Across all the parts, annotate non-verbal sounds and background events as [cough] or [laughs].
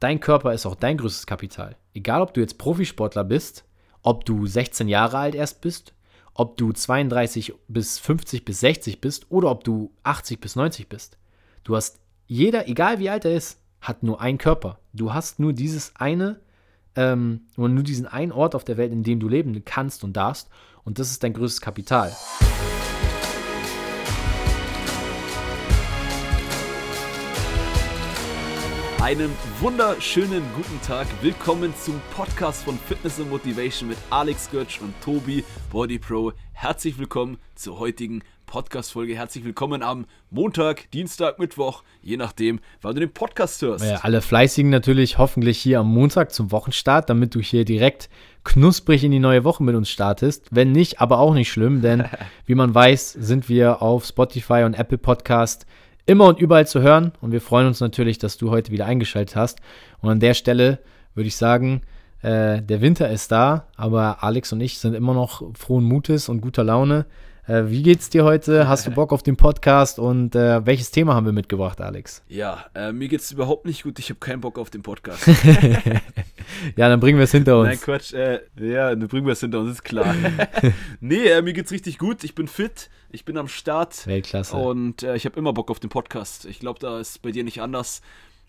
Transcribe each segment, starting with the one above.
dein Körper ist auch dein größtes Kapital. Egal, ob du jetzt Profisportler bist, ob du 16 Jahre alt erst bist, ob du 32 bis 50 bis 60 bist oder ob du 80 bis 90 bist. Du hast jeder, egal wie alt er ist, hat nur einen Körper. Du hast nur dieses eine, ähm, nur diesen einen Ort auf der Welt, in dem du leben kannst und darfst. Und das ist dein größtes Kapital. Einen wunderschönen guten Tag. Willkommen zum Podcast von Fitness und Motivation mit Alex Götsch und Tobi Body Pro. Herzlich willkommen zur heutigen Podcast-Folge. Herzlich willkommen am Montag, Dienstag, Mittwoch, je nachdem, wann du den Podcast hörst. Ja, alle Fleißigen natürlich hoffentlich hier am Montag zum Wochenstart, damit du hier direkt knusprig in die neue Woche mit uns startest. Wenn nicht, aber auch nicht schlimm, denn [laughs] wie man weiß, sind wir auf Spotify und Apple Podcast immer und überall zu hören. Und wir freuen uns natürlich, dass du heute wieder eingeschaltet hast. Und an der Stelle würde ich sagen, äh, der Winter ist da, aber Alex und ich sind immer noch frohen Mutes und guter Laune. Äh, wie geht's dir heute? Hast du [laughs] Bock auf den Podcast und äh, welches Thema haben wir mitgebracht, Alex? Ja, äh, mir geht's überhaupt nicht gut. Ich habe keinen Bock auf den Podcast. [laughs] ja, dann bringen wir es hinter uns. Nein, Quatsch. Äh, ja, dann bringen wir es hinter uns, ist klar. [laughs] nee, äh, mir geht's richtig gut. Ich bin fit. Ich bin am Start. Weltklasse. Und äh, ich habe immer Bock auf den Podcast. Ich glaube, da ist bei dir nicht anders.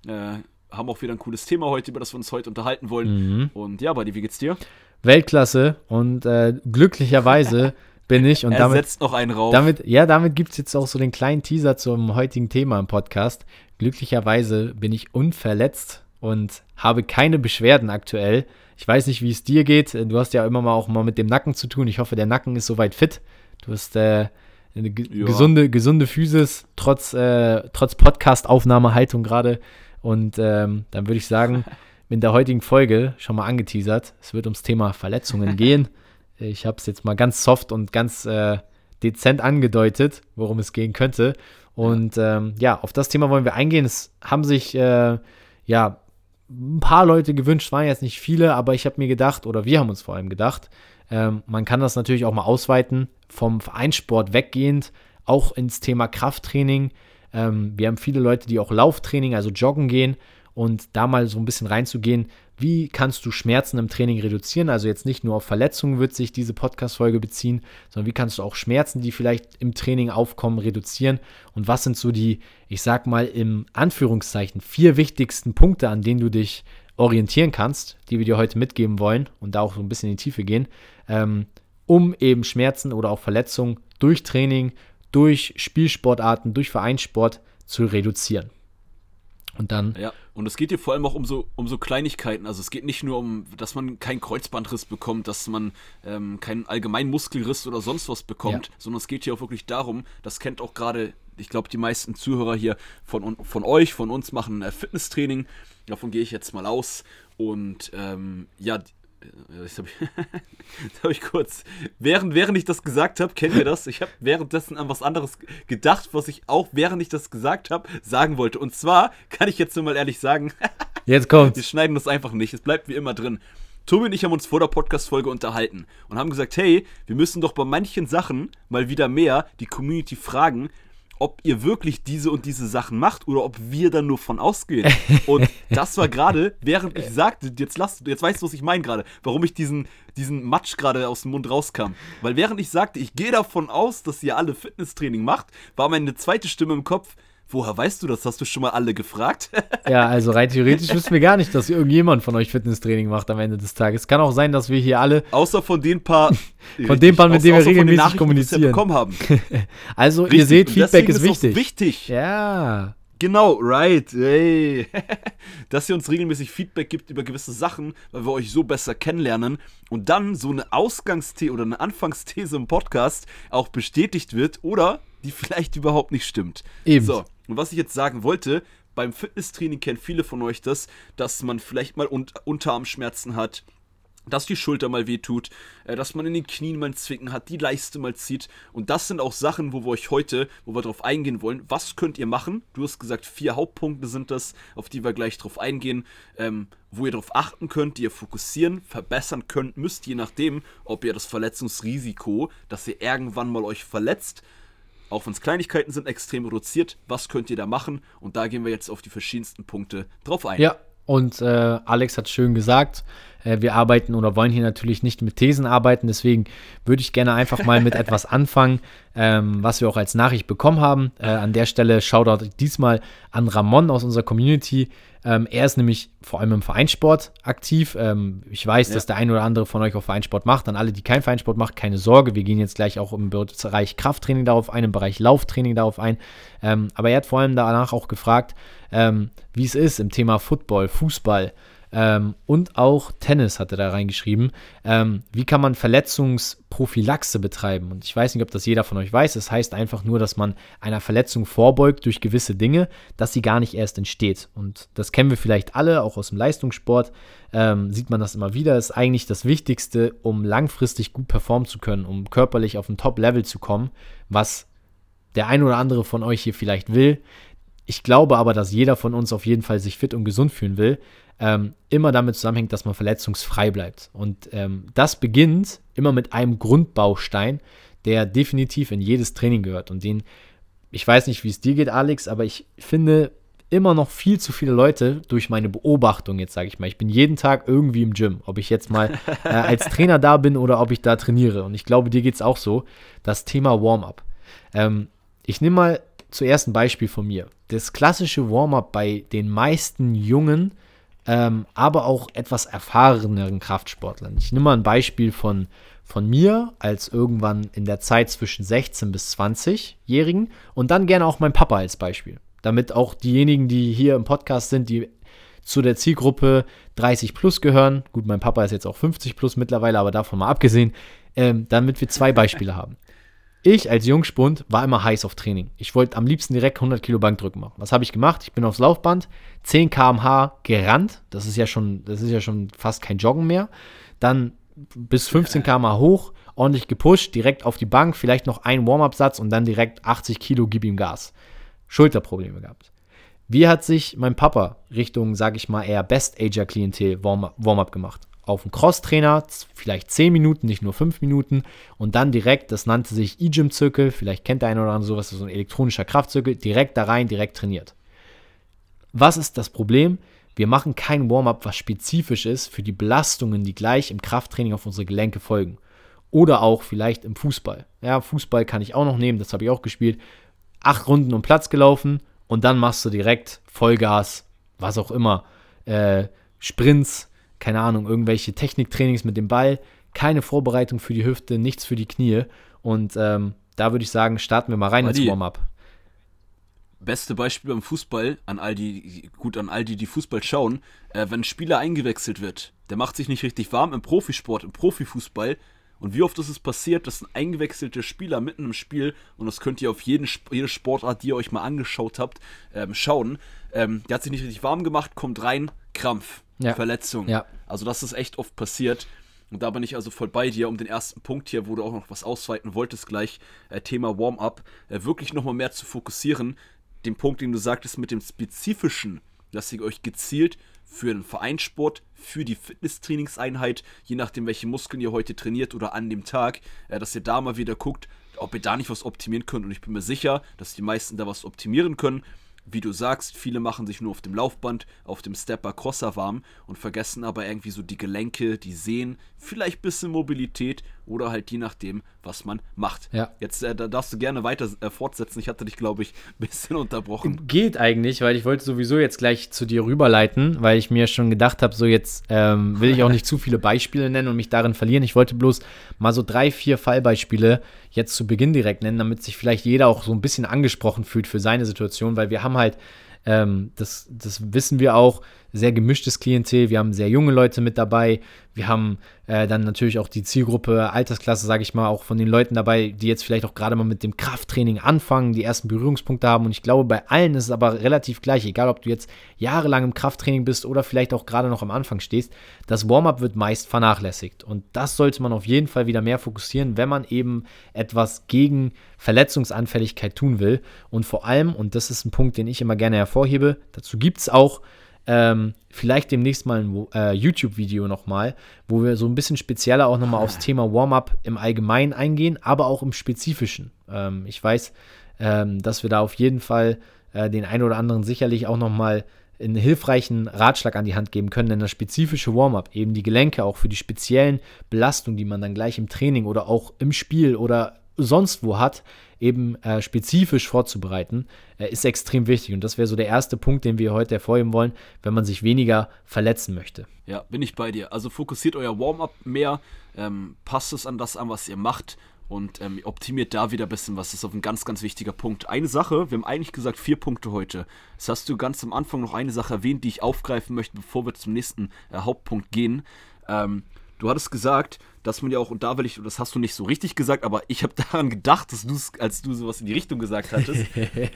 haben auch wieder ein cooles Thema heute, über das wir uns heute unterhalten wollen. Mhm. Und ja, Buddy, wie geht's dir? Weltklasse und glücklicherweise bin ich. Und er damit, setzt noch einen rauf. Damit, ja, damit gibt es jetzt auch so den kleinen Teaser zum heutigen Thema im Podcast. Glücklicherweise bin ich unverletzt und habe keine Beschwerden aktuell. Ich weiß nicht, wie es dir geht. Du hast ja immer mal auch mal mit dem Nacken zu tun. Ich hoffe, der Nacken ist soweit fit. Du hast äh, eine ja. gesunde, gesunde Physis, trotz, äh, trotz Podcast-Aufnahmehaltung gerade. Und ähm, dann würde ich sagen, [laughs] in der heutigen Folge schon mal angeteasert. Es wird ums Thema Verletzungen gehen. [laughs] Ich habe es jetzt mal ganz soft und ganz äh, dezent angedeutet, worum es gehen könnte. Und ähm, ja, auf das Thema wollen wir eingehen. Es haben sich äh, ja ein paar Leute gewünscht, waren jetzt nicht viele, aber ich habe mir gedacht, oder wir haben uns vor allem gedacht, ähm, man kann das natürlich auch mal ausweiten, vom Vereinssport weggehend, auch ins Thema Krafttraining. Ähm, wir haben viele Leute, die auch Lauftraining, also joggen gehen und da mal so ein bisschen reinzugehen, wie kannst du Schmerzen im Training reduzieren? Also jetzt nicht nur auf Verletzungen wird sich diese Podcast-Folge beziehen, sondern wie kannst du auch Schmerzen, die vielleicht im Training aufkommen, reduzieren? Und was sind so die, ich sag mal im Anführungszeichen, vier wichtigsten Punkte, an denen du dich orientieren kannst, die wir dir heute mitgeben wollen und da auch so ein bisschen in die Tiefe gehen, ähm, um eben Schmerzen oder auch Verletzungen durch Training, durch Spielsportarten, durch Vereinssport zu reduzieren. Und dann. Ja, und es geht hier vor allem auch um so, um so Kleinigkeiten. Also es geht nicht nur um, dass man keinen Kreuzbandriss bekommt, dass man ähm, keinen allgemeinen Muskelriss oder sonst was bekommt, ja. sondern es geht hier auch wirklich darum, das kennt auch gerade, ich glaube, die meisten Zuhörer hier von, von euch, von uns machen äh, Fitnesstraining. Davon gehe ich jetzt mal aus. Und ähm, ja, das habe ich, [laughs] hab ich kurz. Während, während ich das gesagt habe, kennt ihr das? Ich habe währenddessen an was anderes gedacht, was ich auch, während ich das gesagt habe, sagen wollte. Und zwar kann ich jetzt nur mal ehrlich sagen: [laughs] Jetzt kommt's. Wir schneiden das einfach nicht. Es bleibt wie immer drin. Tobi und ich haben uns vor der Podcast-Folge unterhalten und haben gesagt: Hey, wir müssen doch bei manchen Sachen mal wieder mehr die Community fragen, ob ihr wirklich diese und diese Sachen macht oder ob wir dann nur von ausgehen. Und [laughs] das war gerade, während ich sagte, jetzt, lass, jetzt weißt du, was ich meine gerade, warum ich diesen, diesen Matsch gerade aus dem Mund rauskam. Weil während ich sagte, ich gehe davon aus, dass ihr alle Fitnesstraining macht, war meine zweite Stimme im Kopf, Woher weißt du das? Hast du schon mal alle gefragt? [laughs] ja, also rein theoretisch wissen wir gar nicht, dass irgendjemand von euch Fitnesstraining macht am Ende des Tages. Kann auch sein, dass wir hier alle. Außer von den paar. [laughs] von den paar, mit denen wir regelmäßig kommunizieren. bekommen haben. [laughs] also, richtig. ihr seht, Feedback ist, ist wichtig. wichtig. Ja. Genau, right. Hey. Dass ihr uns regelmäßig Feedback gibt über gewisse Sachen, weil wir euch so besser kennenlernen und dann so eine Ausgangsthese oder eine Anfangsthese im Podcast auch bestätigt wird oder die vielleicht überhaupt nicht stimmt. Eben. So, und was ich jetzt sagen wollte, beim Fitnesstraining kennen viele von euch das, dass man vielleicht mal Un Unterarmschmerzen hat, dass die Schulter mal wehtut, äh, dass man in den Knien mal ein Zwicken hat, die Leiste mal zieht. Und das sind auch Sachen, wo wir euch heute, wo wir drauf eingehen wollen. Was könnt ihr machen? Du hast gesagt, vier Hauptpunkte sind das, auf die wir gleich drauf eingehen, ähm, wo ihr darauf achten könnt, die ihr fokussieren, verbessern könnt, müsst, je nachdem, ob ihr das Verletzungsrisiko, dass ihr irgendwann mal euch verletzt, auch wenn es Kleinigkeiten sind, extrem reduziert. Was könnt ihr da machen? Und da gehen wir jetzt auf die verschiedensten Punkte drauf ein. Ja, Und äh, Alex hat schön gesagt, wir arbeiten oder wollen hier natürlich nicht mit Thesen arbeiten. Deswegen würde ich gerne einfach mal mit [laughs] etwas anfangen, ähm, was wir auch als Nachricht bekommen haben. Äh, an der Stelle Shoutout diesmal an Ramon aus unserer Community. Ähm, er ist nämlich vor allem im Vereinssport aktiv. Ähm, ich weiß, ja. dass der ein oder andere von euch auch Vereinssport macht. An alle, die keinen Vereinssport machen, keine Sorge. Wir gehen jetzt gleich auch im Bereich Krafttraining darauf ein, im Bereich Lauftraining darauf ein. Ähm, aber er hat vor allem danach auch gefragt, ähm, wie es ist im Thema Football, Fußball. Ähm, und auch Tennis hat er da reingeschrieben. Ähm, wie kann man Verletzungsprophylaxe betreiben? Und ich weiß nicht, ob das jeder von euch weiß. Es das heißt einfach nur, dass man einer Verletzung vorbeugt durch gewisse Dinge, dass sie gar nicht erst entsteht. Und das kennen wir vielleicht alle, auch aus dem Leistungssport. Ähm, sieht man das immer wieder. Ist eigentlich das Wichtigste, um langfristig gut performen zu können, um körperlich auf ein Top-Level zu kommen, was der ein oder andere von euch hier vielleicht will. Ich glaube aber, dass jeder von uns auf jeden Fall sich fit und gesund fühlen will ähm, immer damit zusammenhängt, dass man verletzungsfrei bleibt. Und ähm, das beginnt immer mit einem Grundbaustein, der definitiv in jedes Training gehört. Und den, ich weiß nicht, wie es dir geht, Alex, aber ich finde immer noch viel zu viele Leute durch meine Beobachtung, jetzt sage ich mal, ich bin jeden Tag irgendwie im Gym, ob ich jetzt mal äh, als [laughs] Trainer da bin oder ob ich da trainiere. Und ich glaube, dir geht es auch so, das Thema Warm-up. Ähm, ich nehme mal zuerst ein Beispiel von mir. Das klassische Warm-up bei den meisten Jungen ähm, aber auch etwas erfahreneren Kraftsportlern. Ich nehme mal ein Beispiel von, von mir als irgendwann in der Zeit zwischen 16 bis 20-Jährigen und dann gerne auch mein Papa als Beispiel. Damit auch diejenigen, die hier im Podcast sind, die zu der Zielgruppe 30 plus gehören, gut, mein Papa ist jetzt auch 50 plus mittlerweile, aber davon mal abgesehen, ähm, damit wir zwei Beispiele haben. Ich als Jungspund war immer heiß auf Training. Ich wollte am liebsten direkt 100 Kilo Bankdrücken machen. Was habe ich gemacht? Ich bin aufs Laufband, 10 km/h gerannt. Das ist ja schon, das ist ja schon fast kein Joggen mehr. Dann bis 15 km/h hoch, ordentlich gepusht, direkt auf die Bank, vielleicht noch ein Warm-up-Satz und dann direkt 80 Kilo, gib ihm Gas. Schulterprobleme gehabt. Wie hat sich mein Papa Richtung, sage ich mal, eher Best-Ager-Klientel Warm-up gemacht? Auf einen Crosstrainer, vielleicht 10 Minuten, nicht nur 5 Minuten und dann direkt, das nannte sich E-Gym-Zirkel, vielleicht kennt der eine oder andere sowas, so ein elektronischer Kraftzirkel, direkt da rein, direkt trainiert. Was ist das Problem? Wir machen kein Warm-up, was spezifisch ist für die Belastungen, die gleich im Krafttraining auf unsere Gelenke folgen. Oder auch vielleicht im Fußball. Ja, Fußball kann ich auch noch nehmen, das habe ich auch gespielt. Acht Runden um Platz gelaufen und dann machst du direkt Vollgas, was auch immer. Äh, Sprints, keine Ahnung, irgendwelche Techniktrainings mit dem Ball, keine Vorbereitung für die Hüfte, nichts für die Knie. Und ähm, da würde ich sagen, starten wir mal rein ins Warm-up. Beste Beispiel beim Fußball, an all die, gut, an all die, die Fußball schauen, äh, wenn ein Spieler eingewechselt wird, der macht sich nicht richtig warm im Profisport, im Profifußball. Und wie oft ist es passiert, dass ein eingewechselter Spieler mitten im Spiel, und das könnt ihr auf jeden, jede Sportart, die ihr euch mal angeschaut habt, ähm, schauen, ähm, der hat sich nicht richtig warm gemacht, kommt rein, Krampf ja. Verletzung. Ja. Also das ist echt oft passiert. Und da bin ich also voll bei dir, um den ersten Punkt hier, wo du auch noch was ausweiten wolltest gleich, äh, Thema Warm-up, äh, wirklich nochmal mehr zu fokussieren. Den Punkt, den du sagtest mit dem Spezifischen, dass ihr euch gezielt für den Vereinssport, für die Fitnesstrainingseinheit, je nachdem, welche Muskeln ihr heute trainiert oder an dem Tag, äh, dass ihr da mal wieder guckt, ob ihr da nicht was optimieren könnt. Und ich bin mir sicher, dass die meisten da was optimieren können wie du sagst, viele machen sich nur auf dem Laufband, auf dem Stepper Crosser warm und vergessen aber irgendwie so die Gelenke, die Sehnen, vielleicht ein bisschen Mobilität oder halt je nachdem, was man macht. Ja. Jetzt äh, da darfst du gerne weiter äh, fortsetzen. Ich hatte dich, glaube ich, ein bisschen [laughs] unterbrochen. Geht eigentlich, weil ich wollte sowieso jetzt gleich zu dir rüberleiten, weil ich mir schon gedacht habe, so jetzt ähm, will ich auch nicht zu viele Beispiele nennen und mich darin verlieren. Ich wollte bloß mal so drei, vier Fallbeispiele jetzt zu Beginn direkt nennen, damit sich vielleicht jeder auch so ein bisschen angesprochen fühlt für seine Situation, weil wir haben halt, ähm, das, das wissen wir auch, sehr gemischtes Klientel. Wir haben sehr junge Leute mit dabei. Wir haben äh, dann natürlich auch die Zielgruppe, Altersklasse, sage ich mal, auch von den Leuten dabei, die jetzt vielleicht auch gerade mal mit dem Krafttraining anfangen, die ersten Berührungspunkte haben. Und ich glaube, bei allen ist es aber relativ gleich, egal ob du jetzt jahrelang im Krafttraining bist oder vielleicht auch gerade noch am Anfang stehst. Das Warm-up wird meist vernachlässigt. Und das sollte man auf jeden Fall wieder mehr fokussieren, wenn man eben etwas gegen Verletzungsanfälligkeit tun will. Und vor allem, und das ist ein Punkt, den ich immer gerne hervorhebe, dazu gibt es auch ähm, vielleicht demnächst mal ein äh, YouTube-Video nochmal, wo wir so ein bisschen spezieller auch nochmal aufs Thema Warm-up im Allgemeinen eingehen, aber auch im Spezifischen. Ähm, ich weiß, ähm, dass wir da auf jeden Fall äh, den einen oder anderen sicherlich auch nochmal einen hilfreichen Ratschlag an die Hand geben können, denn das spezifische Warm-up, eben die Gelenke auch für die speziellen Belastungen, die man dann gleich im Training oder auch im Spiel oder sonst wo hat, eben äh, spezifisch vorzubereiten, äh, ist extrem wichtig. Und das wäre so der erste Punkt, den wir heute hervorheben wollen, wenn man sich weniger verletzen möchte. Ja, bin ich bei dir. Also fokussiert euer Warm-up mehr, ähm, passt es an das an, was ihr macht und ähm, optimiert da wieder ein bisschen was. Das ist auf ein ganz, ganz wichtiger Punkt. Eine Sache, wir haben eigentlich gesagt vier Punkte heute. Das hast du ganz am Anfang noch eine Sache erwähnt, die ich aufgreifen möchte, bevor wir zum nächsten äh, Hauptpunkt gehen. Ähm, du hattest gesagt, dass man ja auch, und da will ich, das hast du nicht so richtig gesagt, aber ich habe [laughs] daran gedacht, dass du als du sowas in die Richtung gesagt hattest.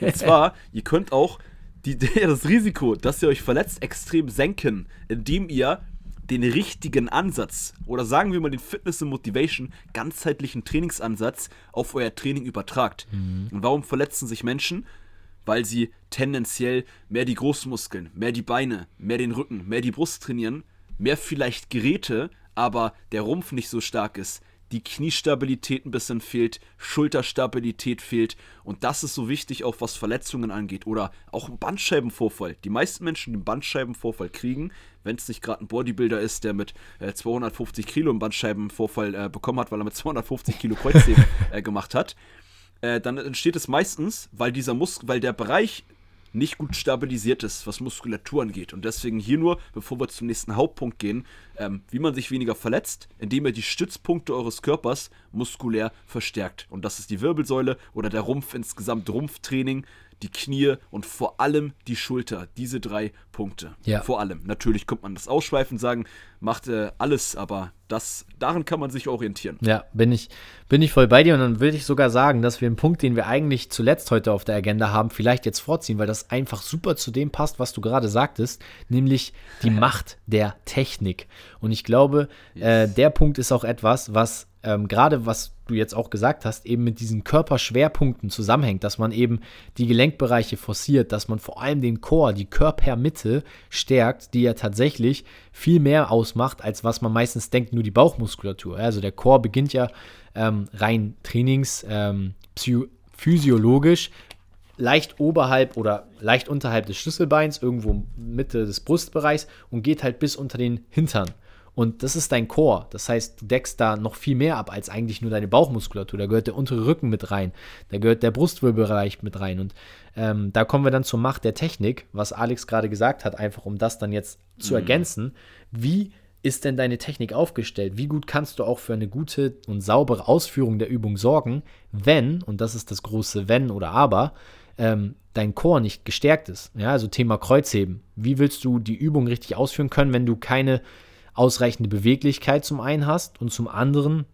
und [laughs] zwar, ihr könnt auch die, [laughs] das Risiko, dass ihr euch verletzt, extrem senken, indem ihr den richtigen Ansatz oder sagen wir mal den Fitness und Motivation ganzheitlichen Trainingsansatz auf euer Training übertragt. Mhm. Und warum verletzen sich Menschen? Weil sie tendenziell mehr die Großmuskeln, mehr die Beine, mehr den Rücken, mehr die Brust trainieren, mehr vielleicht Geräte, aber der Rumpf nicht so stark ist, die Kniestabilität ein bisschen fehlt, Schulterstabilität fehlt und das ist so wichtig auch was Verletzungen angeht oder auch Bandscheibenvorfall. Die meisten Menschen, die einen Bandscheibenvorfall kriegen, wenn es nicht gerade ein Bodybuilder ist, der mit äh, 250 Kilo einen Bandscheibenvorfall äh, bekommen hat, weil er mit 250 Kilo Kreuzheben [laughs] äh, gemacht hat, äh, dann entsteht es meistens, weil dieser Muskel, weil der Bereich nicht gut stabilisiert ist, was Muskulatur angeht. Und deswegen hier nur, bevor wir zum nächsten Hauptpunkt gehen, ähm, wie man sich weniger verletzt, indem ihr die Stützpunkte eures Körpers muskulär verstärkt. Und das ist die Wirbelsäule oder der Rumpf insgesamt, Rumpftraining, die Knie und vor allem die Schulter. Diese drei Punkte. Ja. Vor allem. Natürlich kommt man das ausschweifen sagen, macht äh, alles, aber das, daran kann man sich orientieren. Ja, bin ich, bin ich voll bei dir und dann würde ich sogar sagen, dass wir einen Punkt, den wir eigentlich zuletzt heute auf der Agenda haben, vielleicht jetzt vorziehen, weil das einfach super zu dem passt, was du gerade sagtest, nämlich die [laughs] Macht der Technik. Und ich glaube, äh, der Punkt ist auch etwas, was ähm, gerade was du jetzt auch gesagt hast, eben mit diesen Körperschwerpunkten zusammenhängt, dass man eben die Gelenkbereiche forciert, dass man vor allem den Chor, die Körpermitte stärkt, die ja tatsächlich viel mehr ausmacht, als was man meistens denkt, nur die Bauchmuskulatur. Also der Chor beginnt ja ähm, rein trainings, ähm, physiologisch leicht oberhalb oder leicht unterhalb des Schlüsselbeins, irgendwo Mitte des Brustbereichs und geht halt bis unter den Hintern. Und das ist dein Core. Das heißt, du deckst da noch viel mehr ab als eigentlich nur deine Bauchmuskulatur. Da gehört der untere Rücken mit rein. Da gehört der Brustwirbelbereich mit rein. Und ähm, da kommen wir dann zur Macht der Technik, was Alex gerade gesagt hat, einfach um das dann jetzt zu mhm. ergänzen. Wie ist denn deine Technik aufgestellt? Wie gut kannst du auch für eine gute und saubere Ausführung der Übung sorgen, wenn, und das ist das große Wenn oder Aber, ähm, dein Core nicht gestärkt ist? Ja, also Thema Kreuzheben. Wie willst du die Übung richtig ausführen können, wenn du keine ausreichende Beweglichkeit zum einen hast und zum anderen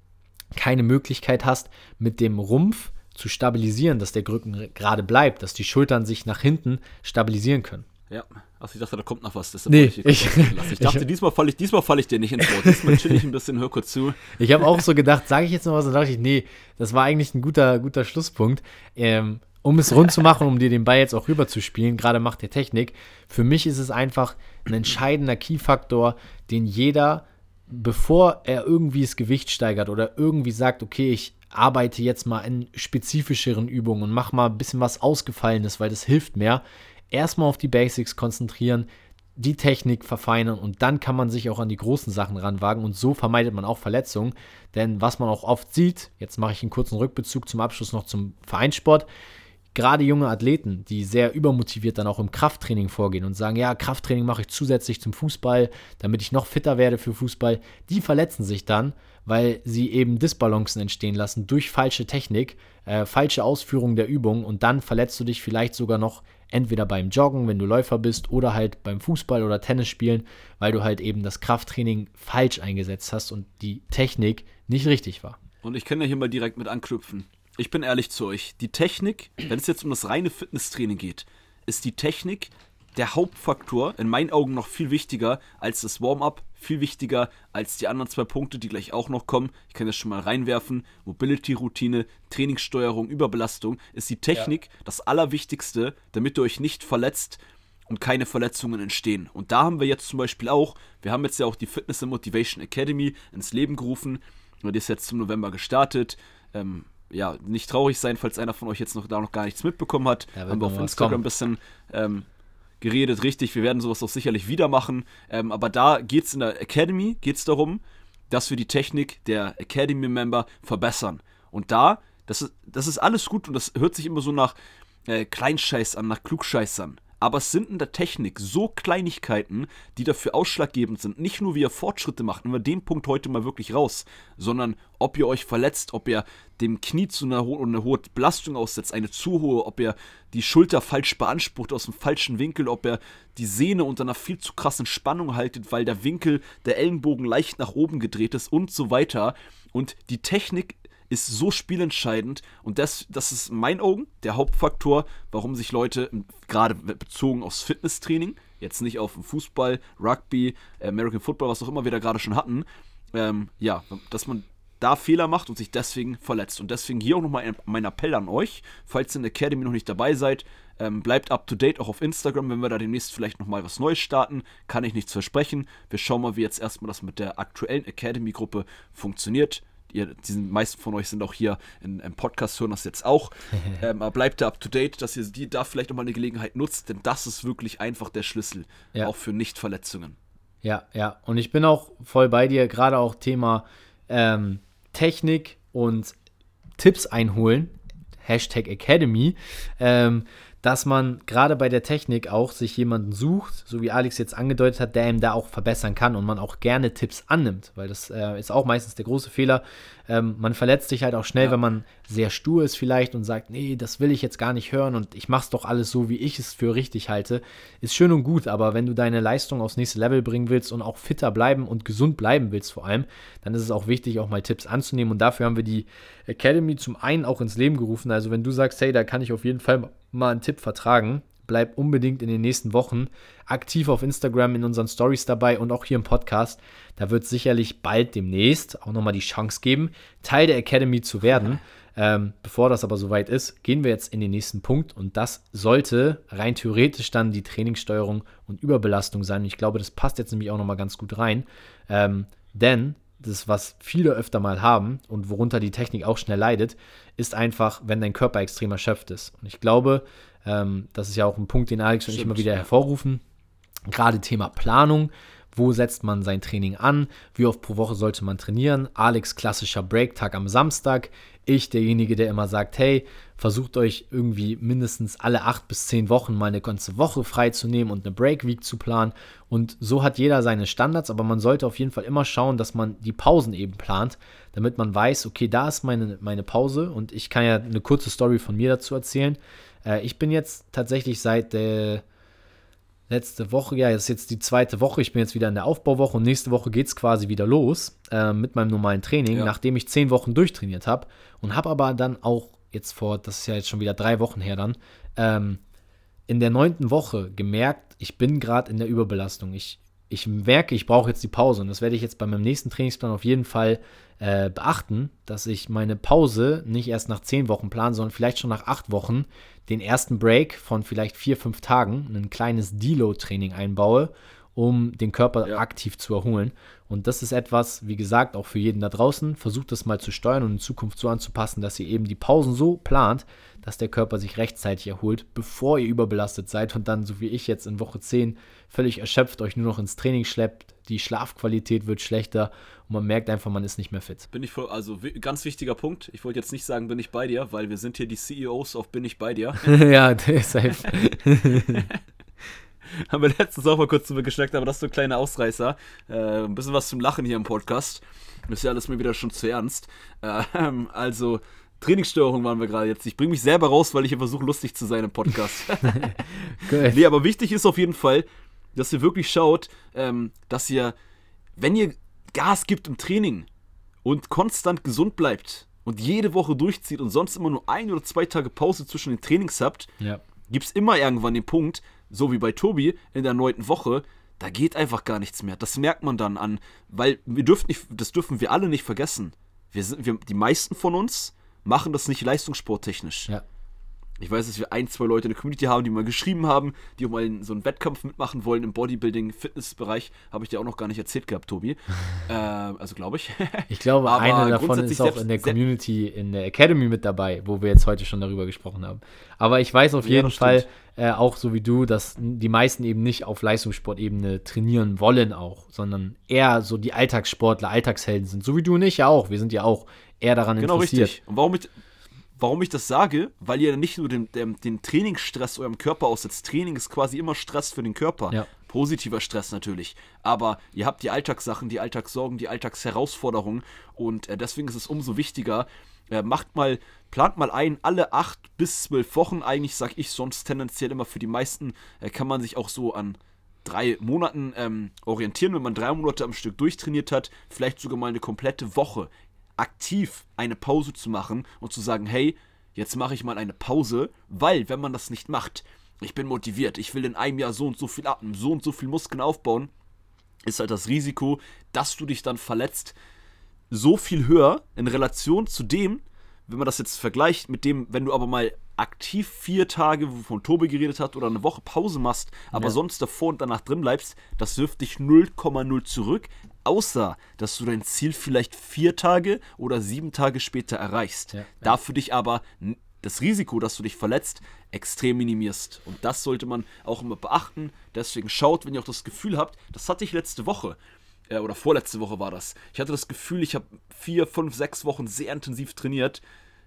keine Möglichkeit hast, mit dem Rumpf zu stabilisieren, dass der Rücken gerade bleibt, dass die Schultern sich nach hinten stabilisieren können. Ja, also ich dachte, da kommt noch was. Deshalb nee, ich, ich, [laughs] ich, dachte, ich, diesmal falle ich, diesmal fall ich dir nicht ins Wort. Diesmal [laughs] chill ich ein bisschen, hör kurz zu. Ich habe auch so gedacht, sage ich jetzt noch was? Dann dachte ich, nee, das war eigentlich ein guter, guter Schlusspunkt. Ähm, um es rund zu machen, um dir den Ball jetzt auch rüber zu spielen, gerade macht der Technik. Für mich ist es einfach ein entscheidender Key-Faktor, den jeder, bevor er irgendwie das Gewicht steigert oder irgendwie sagt, okay, ich arbeite jetzt mal in spezifischeren Übungen und mach mal ein bisschen was Ausgefallenes, weil das hilft mehr, erstmal auf die Basics konzentrieren, die Technik verfeinern und dann kann man sich auch an die großen Sachen ranwagen und so vermeidet man auch Verletzungen. Denn was man auch oft sieht, jetzt mache ich einen kurzen Rückbezug zum Abschluss noch zum Vereinssport, gerade junge Athleten, die sehr übermotiviert dann auch im Krafttraining vorgehen und sagen, ja, Krafttraining mache ich zusätzlich zum Fußball, damit ich noch fitter werde für Fußball, die verletzen sich dann, weil sie eben Disbalancen entstehen lassen durch falsche Technik, äh, falsche Ausführung der Übung und dann verletzt du dich vielleicht sogar noch entweder beim Joggen, wenn du Läufer bist, oder halt beim Fußball oder Tennis spielen, weil du halt eben das Krafttraining falsch eingesetzt hast und die Technik nicht richtig war. Und ich kann ja hier mal direkt mit anknüpfen ich bin ehrlich zu euch, die Technik, wenn es jetzt um das reine Fitnesstraining geht, ist die Technik der Hauptfaktor, in meinen Augen noch viel wichtiger als das Warm-up, viel wichtiger als die anderen zwei Punkte, die gleich auch noch kommen. Ich kann das schon mal reinwerfen. Mobility-Routine, Trainingssteuerung, Überbelastung ist die Technik ja. das Allerwichtigste, damit ihr euch nicht verletzt und keine Verletzungen entstehen. Und da haben wir jetzt zum Beispiel auch, wir haben jetzt ja auch die Fitness and Motivation Academy ins Leben gerufen. Die ist jetzt zum November gestartet. Ähm, ja, nicht traurig sein, falls einer von euch jetzt noch da noch gar nichts mitbekommen hat. Haben wir auf Instagram ein bisschen, ähm, geredet, richtig, wir werden sowas auch sicherlich wieder machen. Ähm, aber da geht es in der Academy, geht es darum, dass wir die Technik der Academy-Member verbessern. Und da, das ist, das ist alles gut und das hört sich immer so nach äh, Kleinscheiß an, nach Klugscheiß an. Aber es sind in der Technik so Kleinigkeiten, die dafür ausschlaggebend sind. Nicht nur, wie ihr Fortschritte macht, nehmen wir den Punkt heute mal wirklich raus, sondern ob ihr euch verletzt, ob ihr dem Knie zu einer, ho einer hohen Belastung aussetzt, eine zu hohe, ob ihr die Schulter falsch beansprucht aus dem falschen Winkel, ob ihr die Sehne unter einer viel zu krassen Spannung haltet, weil der Winkel der Ellenbogen leicht nach oben gedreht ist und so weiter. Und die Technik ist so spielentscheidend und das, das ist in meinen Augen der Hauptfaktor, warum sich Leute, gerade bezogen aufs Fitnesstraining, jetzt nicht auf Fußball, Rugby, American Football, was auch immer wir da gerade schon hatten, ähm, ja, dass man da Fehler macht und sich deswegen verletzt. Und deswegen hier auch nochmal mein Appell an euch, falls ihr in der Academy noch nicht dabei seid, ähm, bleibt up to date auch auf Instagram, wenn wir da demnächst vielleicht nochmal was Neues starten. Kann ich nichts versprechen. Wir schauen mal, wie jetzt erstmal das mit der aktuellen Academy-Gruppe funktioniert ihr, die meisten von euch sind auch hier in, im Podcast, hören das jetzt auch. [laughs] ähm, aber bleibt da up to date, dass ihr die da vielleicht nochmal eine Gelegenheit nutzt, denn das ist wirklich einfach der Schlüssel, ja. auch für Nichtverletzungen. Ja, ja. Und ich bin auch voll bei dir, gerade auch Thema ähm, Technik und Tipps einholen. Hashtag Academy. Ähm, dass man gerade bei der Technik auch sich jemanden sucht, so wie Alex jetzt angedeutet hat, der ihm da auch verbessern kann und man auch gerne Tipps annimmt, weil das äh, ist auch meistens der große Fehler. Ähm, man verletzt sich halt auch schnell, ja. wenn man sehr stur ist vielleicht und sagt, nee, das will ich jetzt gar nicht hören und ich mach's doch alles so, wie ich es für richtig halte. Ist schön und gut, aber wenn du deine Leistung aufs nächste Level bringen willst und auch fitter bleiben und gesund bleiben willst vor allem, dann ist es auch wichtig, auch mal Tipps anzunehmen und dafür haben wir die Academy zum einen auch ins Leben gerufen. Also wenn du sagst, hey, da kann ich auf jeden Fall mal einen Tipp vertragen. Bleib unbedingt in den nächsten Wochen aktiv auf Instagram in unseren Stories dabei und auch hier im Podcast. Da wird es sicherlich bald demnächst auch nochmal die Chance geben, Teil der Academy zu werden. Ähm, bevor das aber soweit ist, gehen wir jetzt in den nächsten Punkt und das sollte rein theoretisch dann die Trainingssteuerung und Überbelastung sein. Und ich glaube, das passt jetzt nämlich auch nochmal ganz gut rein. Ähm, denn das, was viele öfter mal haben und worunter die Technik auch schnell leidet, ist einfach, wenn dein Körper extrem erschöpft ist. Und ich glaube, ähm, das ist ja auch ein Punkt, den Alex und ich immer wieder hervorrufen. Gerade Thema Planung. Wo setzt man sein Training an? Wie oft pro Woche sollte man trainieren? Alex klassischer Breaktag am Samstag. Ich derjenige, der immer sagt, hey, versucht euch irgendwie mindestens alle acht bis zehn Wochen mal eine ganze Woche freizunehmen und eine Break Week zu planen. Und so hat jeder seine Standards, aber man sollte auf jeden Fall immer schauen, dass man die Pausen eben plant, damit man weiß, okay, da ist meine, meine Pause und ich kann ja eine kurze Story von mir dazu erzählen. Äh, ich bin jetzt tatsächlich seit der letzte Woche, ja, das ist jetzt die zweite Woche, ich bin jetzt wieder in der Aufbauwoche und nächste Woche geht es quasi wieder los äh, mit meinem normalen Training, ja. nachdem ich zehn Wochen durchtrainiert habe und habe aber dann auch jetzt vor, das ist ja jetzt schon wieder drei Wochen her dann, ähm, in der neunten Woche gemerkt, ich bin gerade in der Überbelastung. Ich, ich merke, ich brauche jetzt die Pause und das werde ich jetzt bei meinem nächsten Trainingsplan auf jeden Fall äh, beachten, dass ich meine Pause nicht erst nach zehn Wochen plane, sondern vielleicht schon nach acht Wochen den ersten Break von vielleicht vier, fünf Tagen, ein kleines Deload-Training einbaue, um den Körper ja. aktiv zu erholen. Und das ist etwas, wie gesagt, auch für jeden da draußen. Versucht das mal zu steuern und in Zukunft so anzupassen, dass ihr eben die Pausen so plant, dass der Körper sich rechtzeitig erholt, bevor ihr überbelastet seid und dann, so wie ich jetzt in Woche 10, völlig erschöpft euch nur noch ins Training schleppt. Die Schlafqualität wird schlechter und man merkt einfach, man ist nicht mehr fit. Bin ich voll, also ganz wichtiger Punkt. Ich wollte jetzt nicht sagen, bin ich bei dir, weil wir sind hier die CEOs auf Bin ich bei dir. [laughs] ja, deshalb. [laughs] [laughs] haben wir letztens auch mal kurz drüber geschnackt, aber das ist so ein kleiner Ausreißer. Äh, ein bisschen was zum Lachen hier im Podcast. ist ja alles mir wieder schon zu ernst. Äh, also, Trainingsstörung waren wir gerade jetzt. Ich bringe mich selber raus, weil ich hier versuche, lustig zu sein im Podcast. [laughs] [laughs] nee, aber wichtig ist auf jeden Fall, dass ihr wirklich schaut, ähm, dass ihr, wenn ihr Gas gibt im Training und konstant gesund bleibt und jede Woche durchzieht und sonst immer nur ein oder zwei Tage Pause zwischen den Trainings habt, ja. gibt es immer irgendwann den Punkt, so wie bei Tobi in der neunten Woche, da geht einfach gar nichts mehr. Das merkt man dann an, weil wir dürfen nicht, das dürfen wir alle nicht vergessen. Wir sind, wir, die meisten von uns machen das nicht leistungssporttechnisch. Ja. Ich weiß, dass wir ein, zwei Leute in der Community haben, die mal geschrieben haben, die auch mal in so einen Wettkampf mitmachen wollen im Bodybuilding, Fitnessbereich. Habe ich dir auch noch gar nicht erzählt gehabt, Tobi. [laughs] äh, also glaube ich. [laughs] ich glaube, Aber einer davon ist auch in der Community, in der Academy mit dabei, wo wir jetzt heute schon darüber gesprochen haben. Aber ich weiß auf ja, jeden Fall, äh, auch so wie du, dass die meisten eben nicht auf Leistungssportebene trainieren wollen auch, sondern eher so die Alltagssportler, Alltagshelden sind. So wie du und ich ja auch. Wir sind ja auch eher daran genau interessiert. Genau richtig. Und warum ich, warum ich das sage, weil ihr nicht nur den, den, den Trainingsstress eurem Körper aussetzt. Training ist quasi immer Stress für den Körper. Ja. Positiver Stress natürlich. Aber ihr habt die Alltagssachen, die Alltagssorgen, die Alltagsherausforderungen. Und äh, deswegen ist es umso wichtiger, äh, macht mal, plant mal ein, alle acht bis zwölf Wochen. Eigentlich sage ich sonst tendenziell immer für die meisten, äh, kann man sich auch so an drei Monaten ähm, orientieren, wenn man drei Monate am Stück durchtrainiert hat, vielleicht sogar mal eine komplette Woche aktiv eine Pause zu machen und zu sagen, hey, jetzt mache ich mal eine Pause, weil wenn man das nicht macht, ich bin motiviert, ich will in einem Jahr so und so viel Atem, so und so viel Muskeln aufbauen, ist halt das Risiko, dass du dich dann verletzt, so viel höher in Relation zu dem, wenn man das jetzt vergleicht mit dem, wenn du aber mal aktiv vier Tage, wovon Tobi geredet hat, oder eine Woche Pause machst, aber ja. sonst davor und danach drin bleibst, das wirft dich 0,0 zurück, außer dass du dein Ziel vielleicht vier Tage oder sieben Tage später erreichst. Ja. Dafür dich aber das Risiko, dass du dich verletzt, extrem minimierst. Und das sollte man auch immer beachten. Deswegen schaut, wenn ihr auch das Gefühl habt, das hatte ich letzte Woche äh, oder vorletzte Woche war das. Ich hatte das Gefühl, ich habe vier, fünf, sechs Wochen sehr intensiv trainiert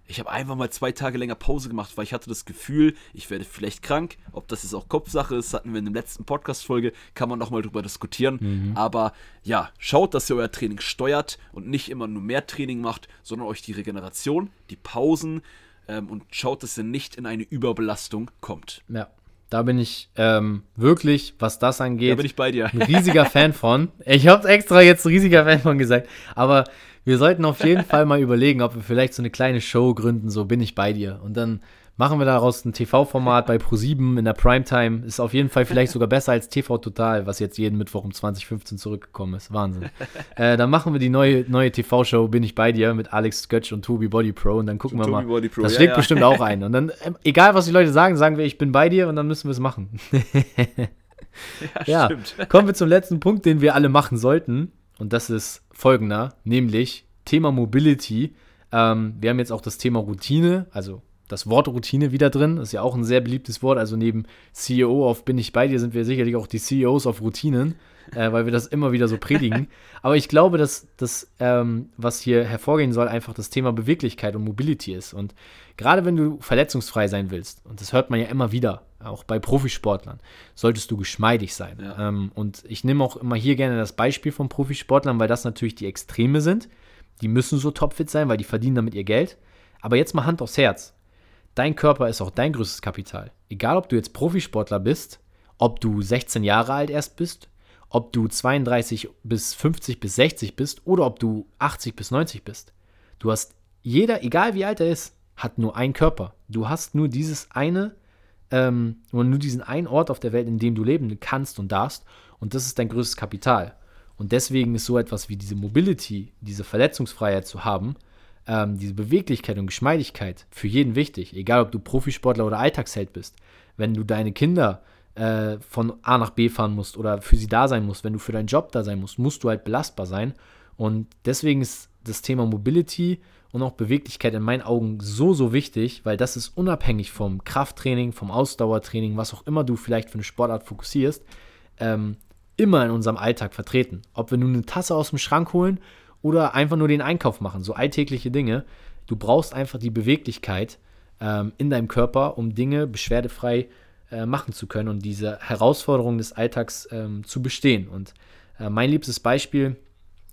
ich habe einfach mal zwei Tage länger Pause gemacht, weil ich hatte das Gefühl, ich werde vielleicht krank. Ob das jetzt auch Kopfsache ist, hatten wir in der letzten Podcast-Folge, kann man nochmal drüber diskutieren. Mhm. Aber ja, schaut, dass ihr euer Training steuert und nicht immer nur mehr Training macht, sondern euch die Regeneration, die Pausen ähm, und schaut, dass ihr nicht in eine Überbelastung kommt. Ja. Da bin ich ähm, wirklich, was das angeht, da bin ich bei dir. ein riesiger Fan von. Ich habe extra jetzt ein riesiger Fan von gesagt, aber wir sollten auf jeden [laughs] Fall mal überlegen, ob wir vielleicht so eine kleine Show gründen, so bin ich bei dir. Und dann machen wir daraus ein TV-Format bei Pro7 in der Primetime. Ist auf jeden Fall vielleicht sogar besser als TV Total, was jetzt jeden Mittwoch um 2015 zurückgekommen ist. Wahnsinn. [laughs] äh, dann machen wir die neue, neue TV-Show Bin ich bei dir mit Alex Götsch und Tobi Body Pro und dann gucken und wir Tobi mal. Pro, das schlägt ja, ja. bestimmt auch ein. Und dann, äh, egal was die Leute sagen, sagen wir, ich bin bei dir und dann müssen wir es machen. [laughs] ja, ja. Kommen wir zum letzten Punkt, den wir alle machen sollten. Und das ist folgender, nämlich Thema Mobility. Ähm, wir haben jetzt auch das Thema Routine, also das Wort Routine wieder drin. Das ist ja auch ein sehr beliebtes Wort. Also neben CEO auf Bin ich bei dir sind wir sicherlich auch die CEOs auf Routinen, äh, weil wir das immer wieder so predigen. [laughs] Aber ich glaube, dass das, ähm, was hier hervorgehen soll, einfach das Thema Beweglichkeit und Mobility ist. Und gerade wenn du verletzungsfrei sein willst, und das hört man ja immer wieder, auch bei Profisportlern, solltest du geschmeidig sein. Ja. Ähm, und ich nehme auch immer hier gerne das Beispiel von Profisportlern, weil das natürlich die Extreme sind. Die müssen so topfit sein, weil die verdienen damit ihr Geld. Aber jetzt mal Hand aufs Herz. Dein Körper ist auch dein größtes Kapital. Egal, ob du jetzt Profisportler bist, ob du 16 Jahre alt erst bist, ob du 32 bis 50 bis 60 bist oder ob du 80 bis 90 bist. Du hast jeder, egal wie alt er ist, hat nur einen Körper. Du hast nur dieses eine ähm, nur diesen einen Ort auf der Welt, in dem du leben kannst und darfst. Und das ist dein größtes Kapital. Und deswegen ist so etwas wie diese Mobility, diese Verletzungsfreiheit zu haben, ähm, diese Beweglichkeit und Geschmeidigkeit für jeden wichtig. Egal, ob du Profisportler oder Alltagsheld bist. Wenn du deine Kinder äh, von A nach B fahren musst oder für sie da sein musst, wenn du für deinen Job da sein musst, musst du halt belastbar sein. Und deswegen ist das Thema Mobility und auch Beweglichkeit in meinen Augen so, so wichtig, weil das ist unabhängig vom Krafttraining, vom Ausdauertraining, was auch immer du vielleicht für eine Sportart fokussierst, ähm, immer in unserem Alltag vertreten. Ob wir nun eine Tasse aus dem Schrank holen oder einfach nur den Einkauf machen, so alltägliche Dinge. Du brauchst einfach die Beweglichkeit ähm, in deinem Körper, um Dinge beschwerdefrei äh, machen zu können und diese Herausforderungen des Alltags ähm, zu bestehen. Und äh, mein liebstes Beispiel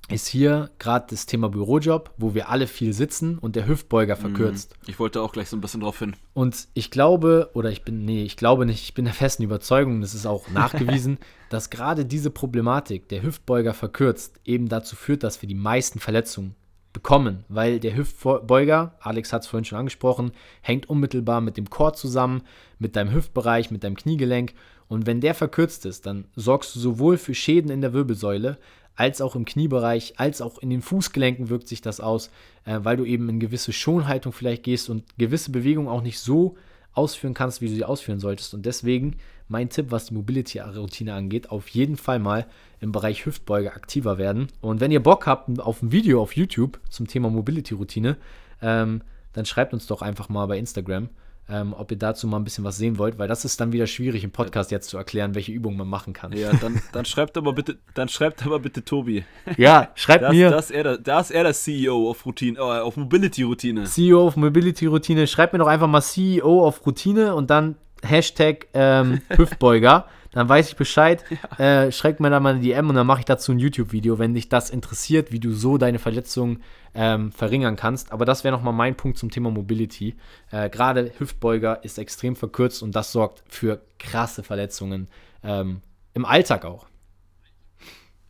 ist hier gerade das Thema Bürojob, wo wir alle viel sitzen und der Hüftbeuger mhm. verkürzt. Ich wollte auch gleich so ein bisschen drauf hin. Und ich glaube, oder ich bin, nee, ich glaube nicht, ich bin der festen Überzeugung, das ist auch nachgewiesen, [laughs] dass gerade diese Problematik, der Hüftbeuger verkürzt, eben dazu führt, dass wir die meisten Verletzungen bekommen, weil der Hüftbeuger, Alex hat es vorhin schon angesprochen, hängt unmittelbar mit dem Chor zusammen, mit deinem Hüftbereich, mit deinem Kniegelenk. Und wenn der verkürzt ist, dann sorgst du sowohl für Schäden in der Wirbelsäule, als auch im Kniebereich, als auch in den Fußgelenken wirkt sich das aus, äh, weil du eben in gewisse Schonhaltung vielleicht gehst und gewisse Bewegungen auch nicht so ausführen kannst, wie du sie ausführen solltest. Und deswegen mein Tipp, was die Mobility-Routine angeht, auf jeden Fall mal im Bereich Hüftbeuge aktiver werden. Und wenn ihr Bock habt auf ein Video auf YouTube zum Thema Mobility-Routine, ähm, dann schreibt uns doch einfach mal bei Instagram ähm, ob ihr dazu mal ein bisschen was sehen wollt, weil das ist dann wieder schwierig im Podcast jetzt zu erklären, welche Übungen man machen kann. Ja, dann, dann schreibt aber bitte, dann schreibt aber bitte Tobi. Ja, schreibt Das, mir. das, ist er, der- da ist er der CEO auf Routine, äh, auf Mobility-Routine. CEO of Mobility Routine. Schreibt mir doch einfach mal CEO of Routine und dann Hashtag ähm, [laughs] Hüftbeuger. Dann weiß ich Bescheid. [laughs] Äh, schreibt mir da mal eine DM und dann mache ich dazu ein YouTube-Video, wenn dich das interessiert, wie du so deine Verletzungen ähm, verringern kannst. Aber das wäre nochmal mein Punkt zum Thema Mobility. Äh, Gerade Hüftbeuger ist extrem verkürzt und das sorgt für krasse Verletzungen ähm, im Alltag auch.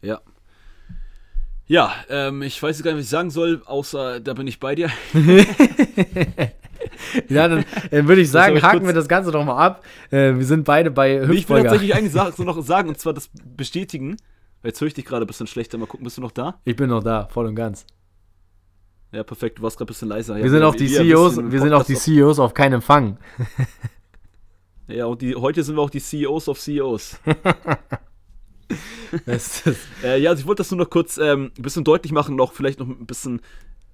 Ja. Ja, ähm, ich weiß gar nicht, was ich sagen soll, außer da bin ich bei dir. [laughs] [laughs] [laughs] Ja, dann, dann würde ich sagen, ich haken kurz- wir das Ganze doch mal ab. Äh, wir sind beide bei Nee, ich will tatsächlich Sache [laughs] so noch sagen, und zwar das bestätigen. Jetzt höre ich dich gerade ein bisschen schlechter. Mal gucken, bist du noch da? Ich bin noch da, voll und ganz. Ja, perfekt, du warst gerade ein bisschen leiser. Ja, Wir sind auch die CEOs, wir sind auch die CEOs auf keinen Empfang. [laughs] Ja, und die, heute sind wir auch die CEOs of CEOs. Äh, ja, also ich wollte das nur noch kurz ähm, ein bisschen deutlich machen, noch vielleicht noch ein bisschen.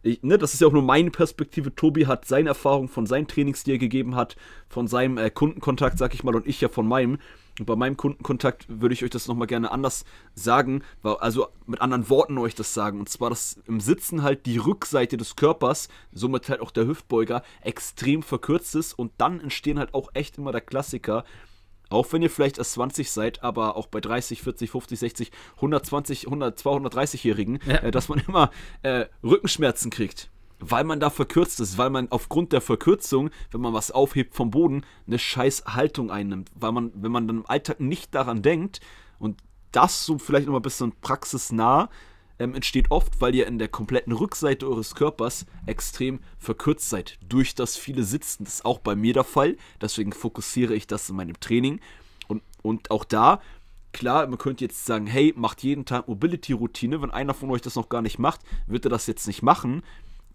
Ich, ne, das ist ja auch nur meine Perspektive. Tobi hat seine Erfahrung von seinen Trainings, die er gegeben hat, von seinem äh, Kundenkontakt, sag ich mal, und ich ja von meinem. Und bei meinem Kundenkontakt würde ich euch das nochmal gerne anders sagen, also mit anderen Worten euch das sagen. Und zwar, dass im Sitzen halt die Rückseite des Körpers, somit halt auch der Hüftbeuger, extrem verkürzt ist. Und dann entstehen halt auch echt immer der Klassiker, auch wenn ihr vielleicht erst 20 seid, aber auch bei 30, 40, 50, 60, 120, 100, 230-Jährigen, Ja. äh, dass man immer äh, Rückenschmerzen kriegt. Weil man da verkürzt ist, weil man aufgrund der Verkürzung, wenn man was aufhebt vom Boden, eine scheiß Haltung einnimmt. Weil man, wenn man dann im Alltag nicht daran denkt und das so vielleicht noch mal ein bisschen praxisnah, ähm, entsteht oft, weil ihr in der kompletten Rückseite eures Körpers extrem verkürzt seid. Durch das viele Sitzen. Das ist auch bei mir der Fall. Deswegen fokussiere ich das in meinem Training. Und, und auch da, klar, man könnte jetzt sagen, hey, macht jeden Tag Mobility-Routine. Wenn einer von euch das noch gar nicht macht, wird er das jetzt nicht machen.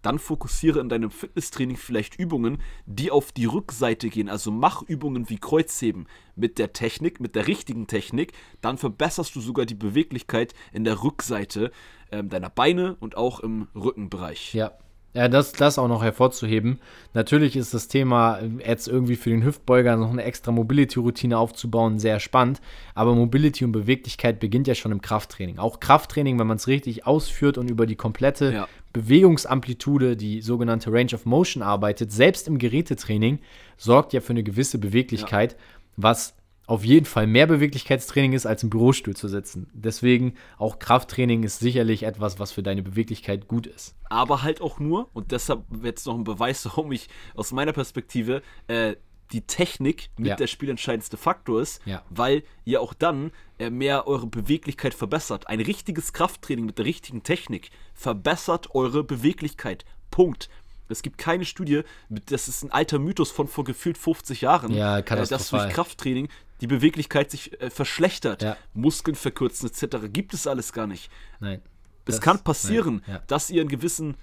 Dann fokussiere in deinem Fitnesstraining vielleicht Übungen, die auf die Rückseite gehen. Also mach Übungen wie Kreuzheben mit der Technik, mit der richtigen Technik. Dann verbesserst du sogar die Beweglichkeit in der Rückseite ähm, deiner Beine und auch im Rückenbereich. ja. Ja, das, das auch noch hervorzuheben. Natürlich ist das Thema äh, jetzt irgendwie für den Hüftbeuger noch eine extra Mobility-Routine aufzubauen sehr spannend. Aber Mobility und Beweglichkeit beginnt ja schon im Krafttraining. Auch Krafttraining, wenn man es richtig ausführt und über die komplette Ja. Bewegungsamplitude, die sogenannte Range of Motion arbeitet, selbst im Gerätetraining, sorgt ja für eine gewisse Beweglichkeit, was auf jeden Fall mehr Beweglichkeitstraining ist, als im Bürostuhl zu sitzen. Deswegen auch Krafttraining ist sicherlich etwas, was für deine Beweglichkeit gut ist. aber halt auch nur, und deshalb jetzt noch ein Beweis, [laughs] warum ich aus meiner Perspektive äh, die Technik mit Ja. der spielentscheidendste Faktor ist, Ja. weil ihr auch dann äh, mehr eure Beweglichkeit verbessert. Ein richtiges Krafttraining mit der richtigen Technik verbessert eure Beweglichkeit. Punkt. Es gibt keine Studie, das ist ein alter Mythos von vor gefühlt 50 Jahren, Ja, äh, dass durch Krafttraining die Beweglichkeit sich äh, verschlechtert. Ja. Muskeln verkürzen etc. Gibt es alles gar nicht. Nein. Es kann passieren, nein, ja. dass ihr in gewissen,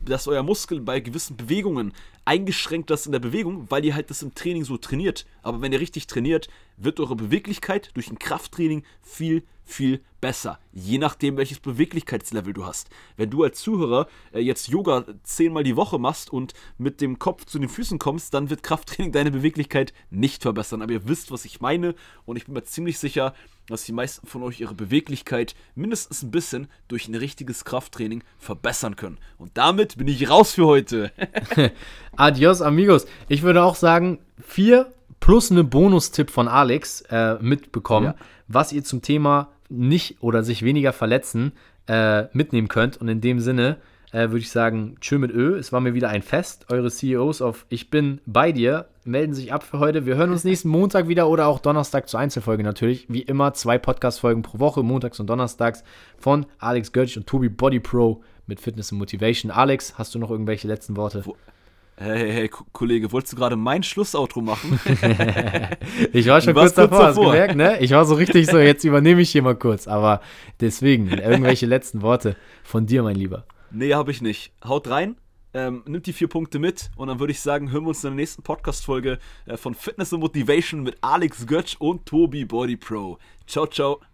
dass euer Muskel bei gewissen Bewegungen eingeschränkt ist in der Bewegung, weil ihr halt das im Training so trainiert. Aber wenn ihr richtig trainiert, wird eure Beweglichkeit durch ein Krafttraining viel, viel besser. Je nachdem, welches Beweglichkeitslevel du hast. Wenn du als Zuhörer äh, jetzt Yoga zehnmal die Woche machst und mit dem Kopf zu den Füßen kommst, dann wird Krafttraining deine Beweglichkeit nicht verbessern. Aber ihr wisst, was ich meine und ich bin mir ziemlich sicher, dass die meisten von euch ihre Beweglichkeit mindestens ein bisschen durch ein richtiges Krafttraining verbessern können. Und damit bin ich raus für heute. [laughs] [laughs] Adios, amigos. Ich würde auch sagen, vier plus eine Bonustipp von Alex äh, mitbekommen, Ja. was ihr zum Thema nicht oder sich weniger verletzen äh, mitnehmen könnt. Und in dem Sinne äh, würde ich sagen, tschö mit Ö. Es war mir wieder ein Fest. Eure CEOs auf Ich bin bei dir melden sich ab für heute. Wir hören uns nächsten Montag wieder oder auch Donnerstag zur Einzelfolge natürlich. Wie immer zwei Podcast-Folgen pro Woche, montags und donnerstags von Alex Götsch und Tobi Body Pro mit Fitness und Motivation. Alex, hast du noch irgendwelche letzten Worte? Hey, hey, hey, Ko- Kollege, wolltest du gerade mein Schlussoutro machen? [laughs] Ich war schon kurz warst kurz davor, hast du davor. gemerkt, ne? Ich war so richtig so, jetzt übernehme ich hier mal kurz. Aber deswegen, [laughs] irgendwelche letzten Worte von dir, mein Lieber. nee, habe ich nicht. Haut rein. Ähm, nimmt die vier Punkte mit und dann würde ich sagen, hören wir uns in der nächsten Podcast-Folge äh, von Fitness und Motivation mit Alex Götsch und Tobi Body Pro. Ciao, ciao.